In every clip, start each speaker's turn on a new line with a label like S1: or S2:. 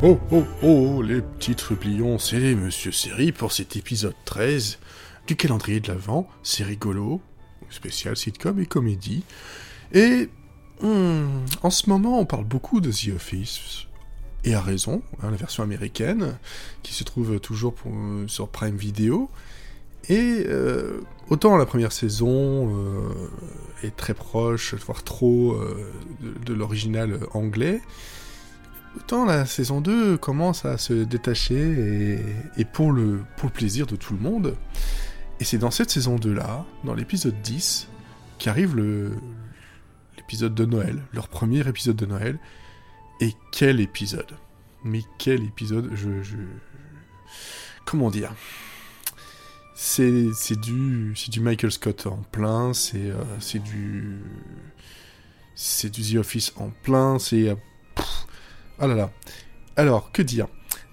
S1: Oh oh oh, les petits trublions, c'est Monsieur Série pour cet épisode 13 du calendrier de l'Avent. C'est rigolo, spécial sitcom et comédie. Et hmm, en ce moment, on parle beaucoup de The Office. Et à raison, hein, la version américaine, qui se trouve toujours sur Prime Video. Et euh, autant la première saison euh, est très proche, voire trop, euh, de l'original anglais, autant la saison 2 commence à se détacher et, pour, le, plaisir de tout le monde. Et c'est dans cette saison 2-là, dans l'épisode 10, qu'arrive l'épisode de Noël, leur premier épisode de Noël. Et quel épisode? Mais quel épisode? Comment dire? C'est du, Michael Scott en plein, c'est euh, du... C'est du The Office en plein, c'est... Ah. Alors, que dire?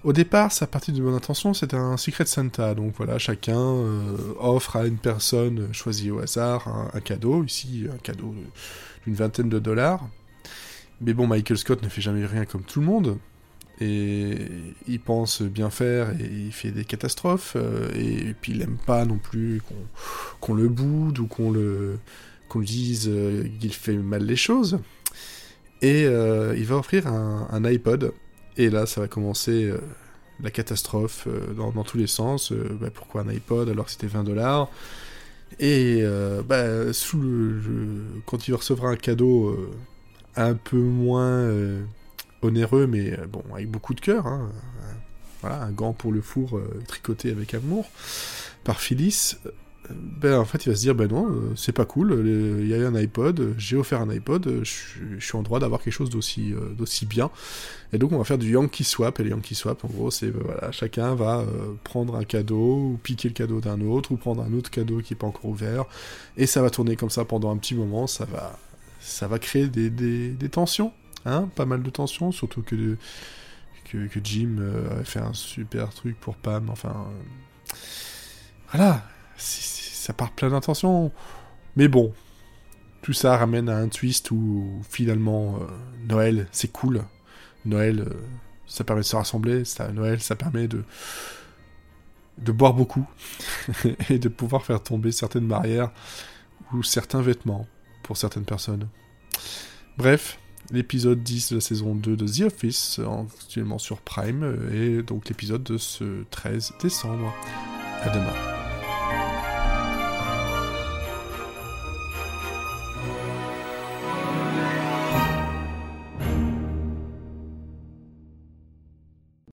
S1: Au départ, sa partie de bonne intention, c'est un Secret Santa. Donc voilà, chacun euh, offre à une personne choisie au hasard un, cadeau. Ici, un cadeau d'une vingtaine de dollars. Mais bon, Michael Scott ne fait jamais rien comme tout le monde. Et il pense bien faire et il fait des catastrophes. Euh, et puis il n'aime pas non plus qu'on le boude ou qu'on le qu'on dise euh, qu'il fait mal les choses. Et euh, il va offrir un, iPod. Et là, ça va commencer euh, la catastrophe euh, dans, tous les sens. Bah, pourquoi un iPod alors que c'était 20 dollars? Et bah, quand il recevra un cadeau un peu moins onéreux, mais bon, avec beaucoup de cœur, hein, voilà, un gant pour le four tricoté avec amour par Phyllis, ben en fait il va se dire ben non euh, c'est pas cool il y a un iPod j'ai offert un iPod je, suis en droit d'avoir quelque chose d'aussi euh, bien. Et donc on va faire du Yankee Swap et le Yankee Swap en gros c'est voilà chacun va euh, prendre un cadeau ou piquer le cadeau d'un autre ou prendre un autre cadeau qui est pas encore ouvert. Et ça va tourner comme ça pendant un petit moment ça va ça va créer des, des, tensions hein pas mal de tensions surtout que que, que Jim a fait un super truc pour Pam enfin voilà ça part plein d'intentions. Mais bon, tout ça ramène à un twist où finalement euh, Noël c'est cool. Noël euh, ça permet de se rassembler, Noël ça permet de de boire beaucoup et de pouvoir faire tomber certaines barrières ou certains vêtements pour certaines personnes. Bref, l'épisode 10 de la saison 2 de The Office, actuellement sur Prime, et donc l'épisode de ce 13 décembre. À demain.